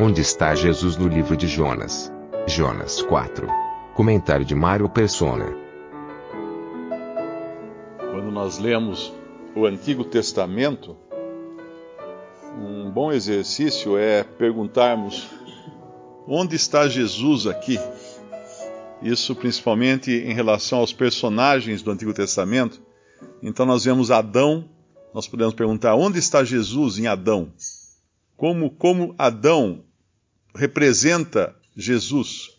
Onde está Jesus no livro de Jonas? Jonas 4. Comentário de Mário Persona. Quando nós lemos o Antigo Testamento, um bom exercício é perguntarmos onde está Jesus aqui? Isso principalmente em relação aos personagens do Antigo Testamento. Então nós vemos Adão, nós podemos perguntar onde está Jesus em Adão? Como, como Adão representa Jesus?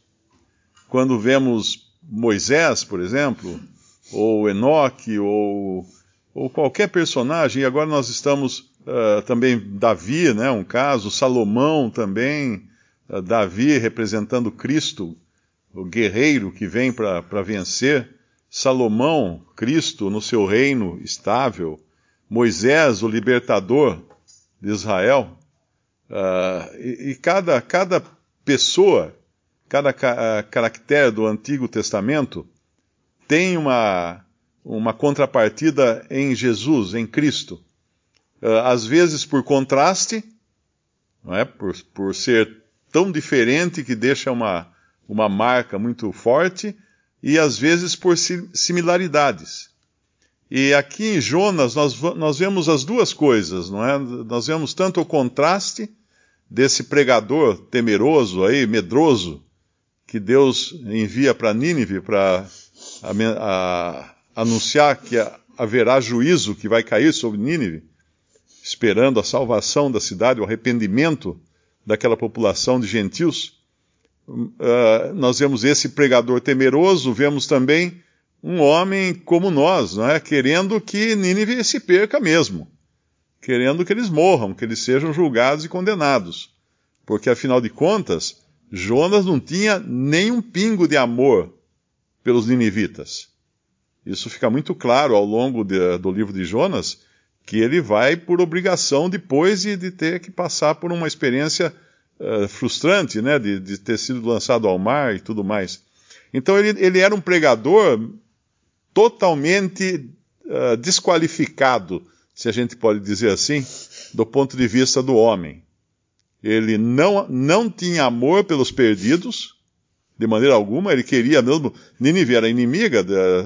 Quando vemos Moisés, por exemplo, ou Enoque, ou, ou qualquer personagem, e agora nós estamos uh, também Davi, né, um caso, Salomão também, uh, Davi representando Cristo, o guerreiro que vem para vencer, Salomão, Cristo no seu reino estável, Moisés, o libertador de Israel, uh, e, e, cada, cada pessoa, cada ca caractere do Antigo Testamento tem uma, uma contrapartida em Jesus, em Cristo. Uh, às vezes por contraste, não é? por, por ser tão diferente que deixa uma, uma marca muito forte, e às vezes por similaridades. E aqui em Jonas nós, nós vemos as duas coisas, não é? Nós vemos tanto o contraste desse pregador temeroso aí, medroso, que Deus envia para Nínive para anunciar que haverá juízo que vai cair sobre Nínive esperando a salvação da cidade, o arrependimento daquela população de gentios. Uh, nós vemos esse pregador temeroso, vemos também um homem como nós, não é? querendo que Nínive se perca mesmo, querendo que eles morram, que eles sejam julgados e condenados. Porque, afinal de contas, Jonas não tinha nem um pingo de amor pelos ninivitas. Isso fica muito claro ao longo de, do livro de Jonas, que ele vai por obrigação depois de, de ter que passar por uma experiência uh, frustrante, né, de, de, ter sido lançado ao mar e tudo mais. Então ele, ele era um pregador totalmente uh, desqualificado, se a gente pode dizer assim, do ponto de vista do homem. Ele não, não tinha amor pelos perdidos, de maneira alguma, ele queria mesmo. Nínive era inimiga, da,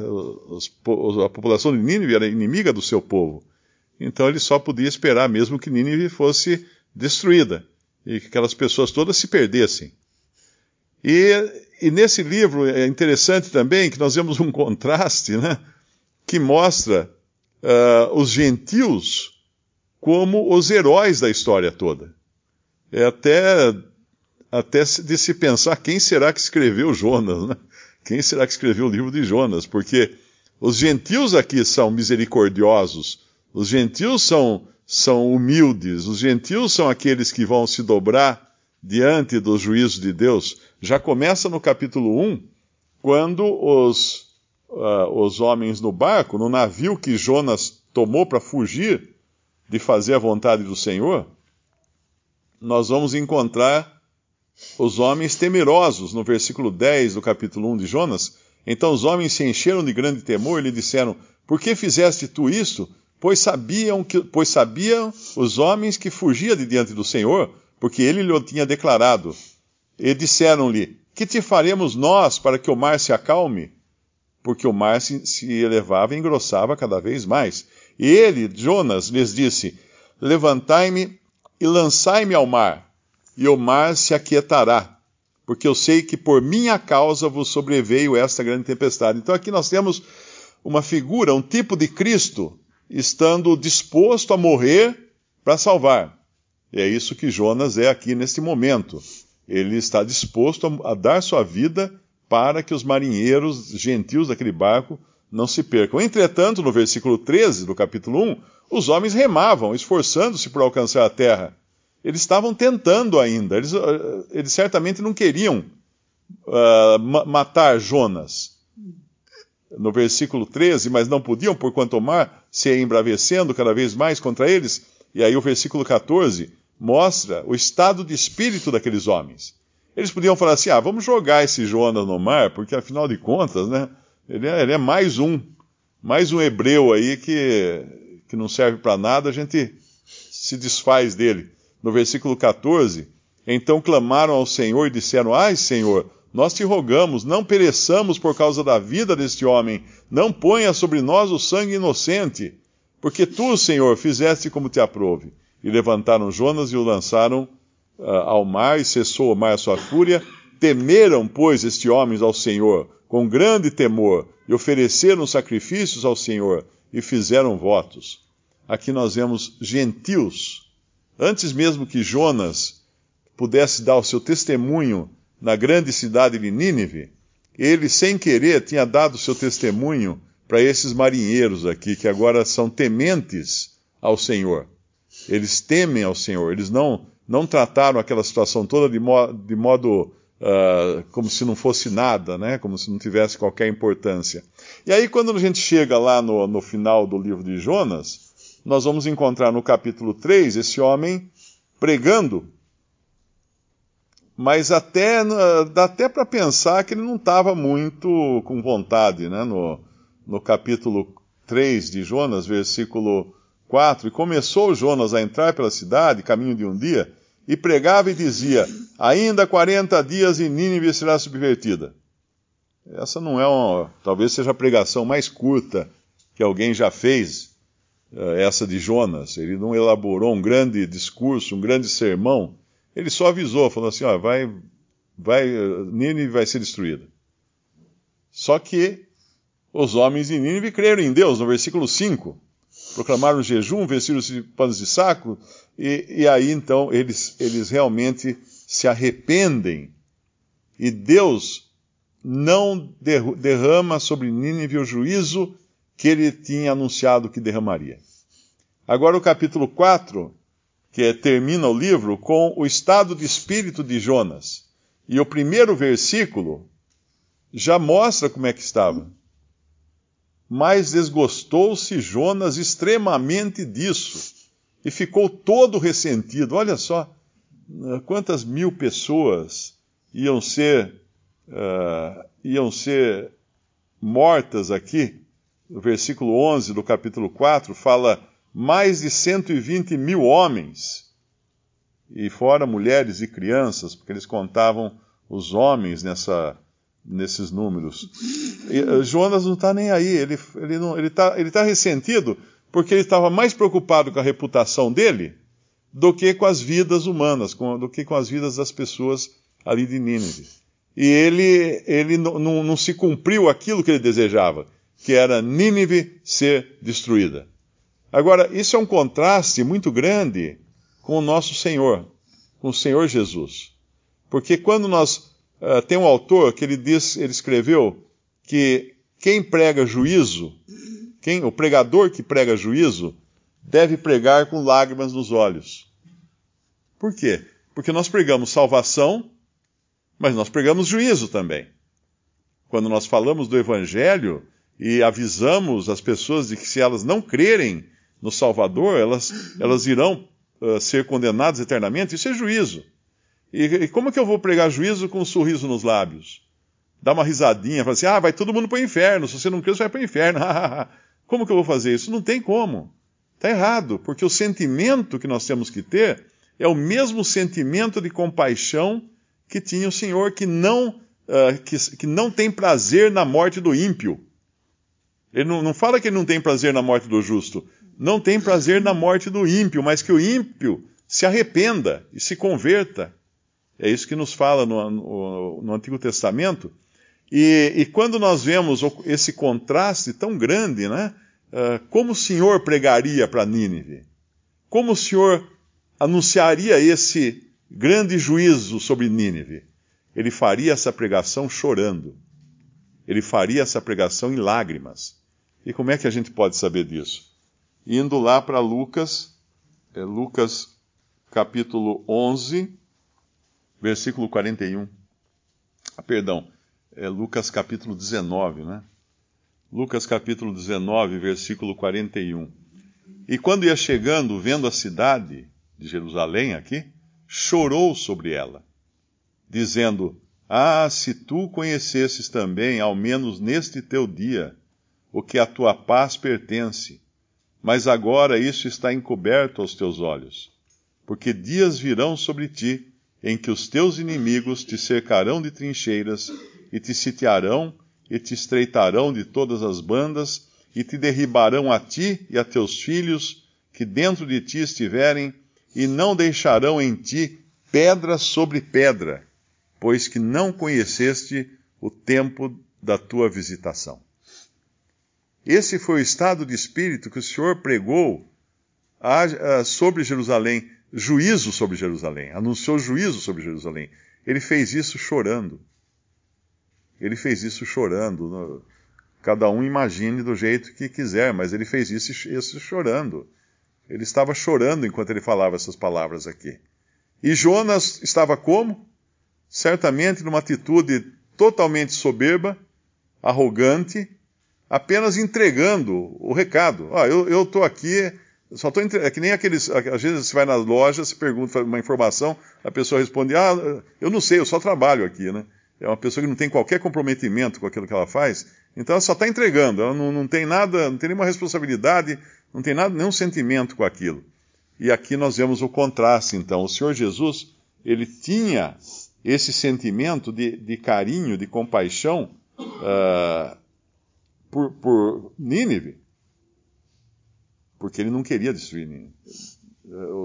a população de Nínive era inimiga do seu povo. Então ele só podia esperar mesmo que Nínive fosse destruída e que aquelas pessoas todas se perdessem. E, e nesse livro é interessante também que nós vemos um contraste, né, que mostra uh, os gentios como os heróis da história toda. É até, até de se pensar quem será que escreveu Jonas, né? Quem será que escreveu o livro de Jonas? Porque os gentios aqui são misericordiosos, os gentios são, são humildes, os gentios são aqueles que vão se dobrar diante dos juízos de Deus. Já começa no capítulo 1, quando os, uh, os homens no barco, no navio que Jonas tomou para fugir de fazer a vontade do Senhor, nós vamos encontrar os homens temerosos, no versículo 10 do capítulo 1 de Jonas. Então os homens se encheram de grande temor e lhe disseram: Por que fizeste tu isto? pois sabiam, que, pois sabiam os homens que fugia de diante do Senhor, porque ele lhe tinha declarado. E disseram-lhe: Que te faremos nós para que o mar se acalme? Porque o mar se, se elevava e engrossava cada vez mais. E ele, Jonas, lhes disse: Levantai-me e lançai-me ao mar, e o mar se aquietará, porque eu sei que por minha causa vos sobreveio esta grande tempestade. Então aqui nós temos uma figura, um tipo de Cristo estando disposto a morrer para salvar. E é isso que Jonas é aqui neste momento. Ele está disposto a, a dar sua vida para que os marinheiros gentios daquele barco não se percam. Entretanto, no versículo 13 do capítulo 1, os homens remavam, esforçando-se por alcançar a terra. Eles estavam tentando ainda, eles, eles certamente não queriam uh, matar Jonas. No versículo 13, mas não podiam, porquanto o mar se ia embravecendo cada vez mais contra eles. E aí o versículo 14 mostra o estado de espírito daqueles homens. Eles podiam falar assim: ah, vamos jogar esse Jonas no mar, porque afinal de contas, né, ele é, ele é mais um, mais um hebreu aí que, que não serve para nada, a gente se desfaz dele. No versículo 14, então clamaram ao Senhor e disseram: Ai, Senhor, nós te rogamos, não pereçamos por causa da vida deste homem, não ponha sobre nós o sangue inocente, porque tu, Senhor, fizeste como te aprove. E levantaram Jonas e o lançaram uh, ao mar, e cessou o mar a sua fúria. Temeram, pois, estes homens ao Senhor, com grande temor, e ofereceram sacrifícios ao Senhor, e fizeram votos. Aqui nós vemos gentios. Antes mesmo que Jonas pudesse dar o seu testemunho na grande cidade de Nínive, ele, sem querer, tinha dado o seu testemunho para esses marinheiros aqui, que agora são tementes ao Senhor. Eles temem ao Senhor, eles não, não trataram aquela situação toda de, mo de modo uh, como se não fosse nada, né? como se não tivesse qualquer importância. E aí, quando a gente chega lá no, no final do livro de Jonas, nós vamos encontrar no capítulo 3 esse homem pregando, mas até dá até para pensar que ele não estava muito com vontade, né? No, no capítulo 3 de Jonas, versículo 4, e começou Jonas a entrar pela cidade, caminho de um dia, e pregava e dizia: Ainda 40 dias e Nínive será subvertida. Essa não é uma, talvez seja a pregação mais curta que alguém já fez, eh, essa de Jonas. Ele não elaborou um grande discurso, um grande sermão. Ele só avisou, falou assim: ó, vai, vai, Nínive vai ser destruída. Só que os homens de Nínive creram em Deus, no versículo 5 proclamaram jejum, vestiram de panos de saco, e, e aí então eles, eles realmente se arrependem. E Deus não derrama sobre Nínive o juízo que ele tinha anunciado que derramaria. Agora o capítulo 4, que é, termina o livro com o estado de espírito de Jonas. E o primeiro versículo já mostra como é que estava mas desgostou-se Jonas extremamente disso e ficou todo ressentido. Olha só eh, quantas mil pessoas iam ser, uh, iam ser mortas aqui. O versículo 11 do capítulo 4 fala mais de 120 mil homens, e fora mulheres e crianças, porque eles contavam os homens nessa, nesses números. E, uh, Jonas não está nem aí, ele está ele ele tá, ele tá ressentido porque ele estava mais preocupado com a reputação dele do que com as vidas humanas, com, do que com as vidas das pessoas ali de Nínive. E ele, ele não se cumpriu aquilo que ele desejava, que era Nínive ser destruída. Agora, isso é um contraste muito grande com o nosso Senhor, com o Senhor Jesus. Porque quando nós Uh, tem um autor que ele diz, ele escreveu que quem prega juízo, quem, o pregador que prega juízo, deve pregar com lágrimas nos olhos. Por quê? Porque nós pregamos salvação, mas nós pregamos juízo também. Quando nós falamos do Evangelho e avisamos as pessoas de que se elas não crerem no Salvador, elas, elas irão uh, ser condenadas eternamente, isso é juízo. E, como que eu vou pregar juízo com um sorriso nos lábios? Dá uma risadinha, fala assim: ah, vai todo mundo para o inferno. Se você não crê, você vai para o inferno. como que eu vou fazer isso? Não tem como. Está errado, porque o sentimento que nós temos que ter é o mesmo sentimento de compaixão que tinha o Senhor, que não, uh, que, que, não tem prazer na morte do ímpio. Ele não, não fala que ele não tem prazer na morte do justo. Não tem prazer na morte do ímpio, mas que o ímpio se arrependa e se converta. É isso que nos fala no, no, no Antigo Testamento. E, e, quando nós vemos esse contraste tão grande, né? Uh, como o Senhor pregaria para Nínive? Como o Senhor anunciaria esse grande juízo sobre Nínive? Ele faria essa pregação chorando. Ele faria essa pregação em lágrimas. E como é que a gente pode saber disso? indo lá para Lucas, é Lucas capítulo 11, versículo 41. Ah, perdão, é Lucas capítulo 19, né? Lucas capítulo 19, versículo 41. E quando ia chegando, vendo a cidade de Jerusalém aqui, chorou sobre ela, dizendo: Ah, se tu conhecesses também, ao menos neste teu dia, o que a tua paz pertence, mas agora isso está encoberto aos teus olhos. Porque dias virão sobre ti, em que os teus inimigos te cercarão de trincheiras, e te sitiarão, e te estreitarão de todas as bandas, e te derribarão a ti e a teus filhos, que dentro de ti estiverem, e não deixarão em ti pedra sobre pedra, pois que não conheceste o tempo da tua visitação. Esse foi o estado de espírito que o Senhor pregou sobre Jerusalém, juízo sobre Jerusalém, anunciou juízo sobre Jerusalém. Ele fez isso chorando. Ele fez isso chorando. Cada um imagine do jeito que quiser, mas ele fez isso, isso chorando. Ele estava chorando enquanto ele falava essas palavras aqui. E Jonas estava como? Certamente numa atitude totalmente soberba, arrogante, apenas entregando o recado. Ah, eu estou aqui, só estou entre... É que nem aqueles. Às vezes você vai na loja, se pergunta uma informação, a pessoa responde: Ah, eu não sei, eu só trabalho aqui, né? É uma pessoa que não tem qualquer comprometimento com aquilo que ela faz, então ela só está entregando, ela não, não tem nada, não tem nenhuma responsabilidade, não tem nada, nenhum sentimento com aquilo. E aqui nós vemos o contraste, então. O Senhor Jesus, ele tinha esse sentimento de, de carinho, de compaixão, uh, por, por Nínive, porque ele não queria destruir Nínive.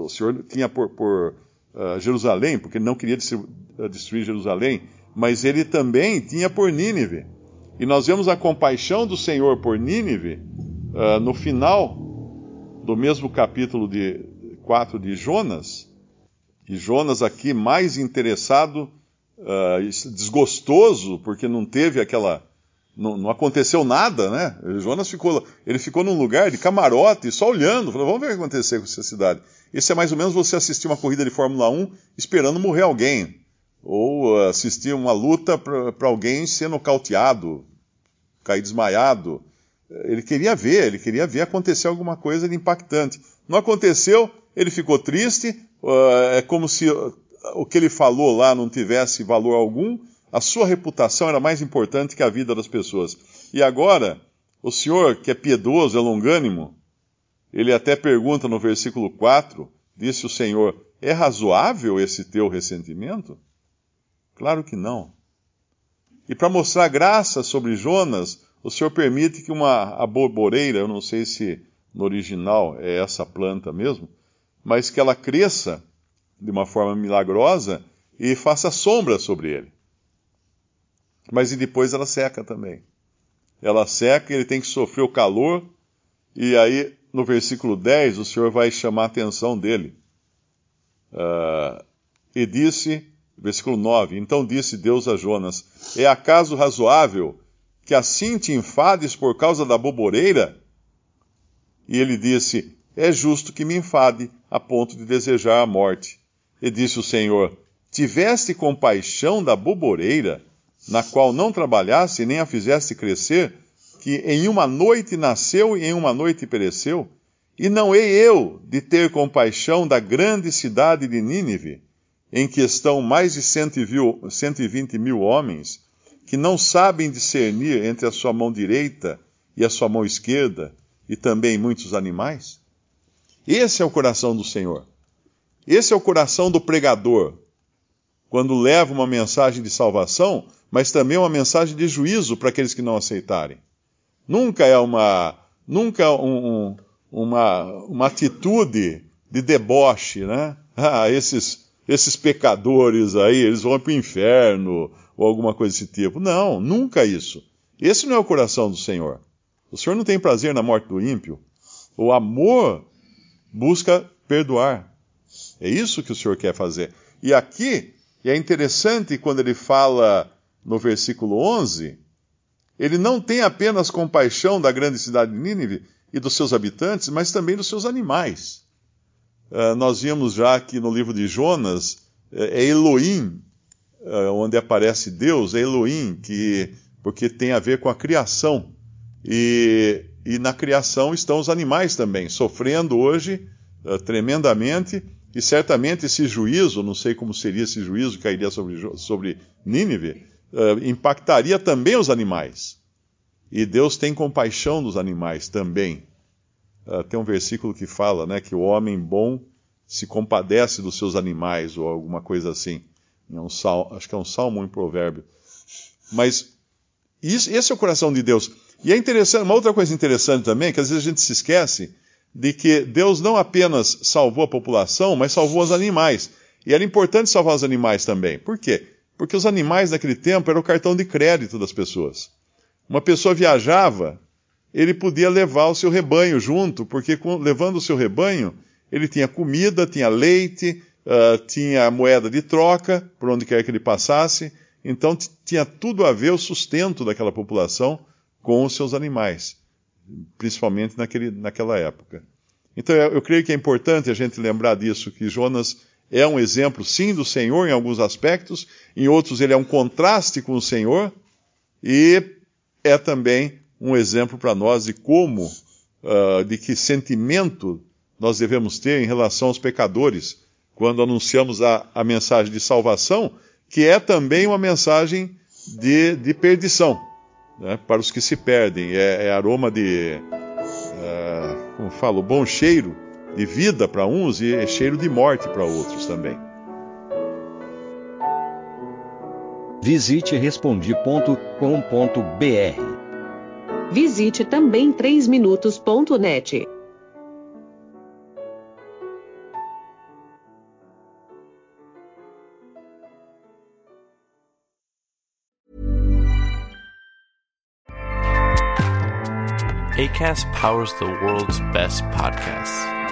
O Senhor tinha por, por uh, Jerusalém, porque ele não queria destruir Jerusalém, mas ele também tinha por Nínive. E nós vemos a compaixão do Senhor por Nínive uh, no final do mesmo capítulo de 4 de Jonas. E Jonas aqui mais interessado, uh, desgostoso, porque não teve aquela não, não, aconteceu nada, né? Jonas ficou, ele ficou num lugar de camarote, só olhando, falou, vamos ver o que vai acontecer com essa cidade. Esse é mais ou menos você assistir uma corrida de Fórmula 1 esperando morrer alguém, ou assistir uma luta para alguém ser nocauteado, cair desmaiado. Ele queria ver, ele queria ver acontecer alguma coisa de impactante. Não aconteceu, ele ficou triste, é como se o que ele falou lá não tivesse valor algum, a sua reputação era mais importante que a vida das pessoas. E agora, o Senhor, que é piedoso, é longânimo, ele até pergunta no versículo 4: disse o Senhor, é razoável esse teu ressentimento? Claro que não. E para mostrar graça sobre Jonas, o Senhor permite que uma aboboreira, eu não sei se no original é essa planta mesmo, mas que ela cresça de uma forma milagrosa e faça sombra sobre ele mas e depois ela seca também. Ela seca, ele tem que sofrer o calor, e aí no versículo 10 o Senhor vai chamar a atenção dele. Uh, e disse, versículo 9: Então disse Deus a Jonas: É acaso razoável que assim te enfades por causa da boboreira? E ele disse: É justo que me enfade a ponto de desejar a morte. E disse o Senhor: Tiveste compaixão da boboreira na qual não trabalhasse nem a fizesse crescer, que em uma noite nasceu e em uma noite pereceu? E não hei eu de ter compaixão da grande cidade de Nínive, em que estão mais de 120 mil homens, que não sabem discernir entre a sua mão direita e a sua mão esquerda, e também muitos animais? Esse é o coração do Senhor. Esse é o coração do pregador. Quando leva uma mensagem de salvação, mas também uma mensagem de juízo para aqueles que não aceitarem. Nunca é uma, nunca um, uma, uma atitude de deboche, né? Ah, esses, esses pecadores aí, eles vão para o inferno, ou alguma coisa desse tipo. Não, nunca isso. Esse não é o coração do Senhor. O Senhor não tem prazer na morte do ímpio. O amor busca perdoar. É isso que o Senhor quer fazer. E aqui, é interessante quando ele fala no versículo 11, ele não tem apenas compaixão da grande cidade de Nínive, e dos seus habitantes, mas também dos seus animais. Uh, nós vimos já que no livro de Jonas é Elohim, uh, onde aparece Deus, é Elohim, que, porque tem a ver com a criação. E, e na criação estão os animais também, sofrendo hoje uh, tremendamente, e certamente esse juízo, não sei como seria esse juízo que cairia sobre, sobre Nínive, impactaria também os animais. E Deus tem compaixão dos animais também. Uh, tem um versículo que fala né, que o homem bom se compadece dos seus animais, ou alguma coisa assim. É um salmo, acho que é um salmo um provérbio. Mas isso, esse é o coração de Deus. E é interessante, uma outra coisa interessante também, que às vezes a gente se esquece de que Deus não apenas salvou a população, mas salvou os animais. E era importante salvar os animais também. Por quê? Porque os animais naquele tempo eram o cartão de crédito das pessoas. Uma pessoa viajava, ele podia levar o seu rebanho junto, porque levando o seu rebanho, ele tinha comida, tinha leite, uh, tinha moeda de troca, por onde quer que ele passasse. Então tinha tudo a ver o sustento daquela população com os seus animais, principalmente naquele, naquela época. Então eu, eu creio que é importante a gente lembrar disso, que Jonas é um exemplo, sim, do Senhor em alguns aspectos, em outros ele é um contraste com o Senhor, e é também um exemplo para nós de como, uh, de que sentimento nós devemos ter em relação aos pecadores quando anunciamos a, a mensagem de salvação, que é também uma mensagem de, de perdição né, para os que se perdem. É, é aroma de, uh, como falo, bom cheiro de vida para uns e é cheiro de morte para outros também. Visite respondi.com.br. Visite também 3minutos.net. ACAST powers the world's best podcasts.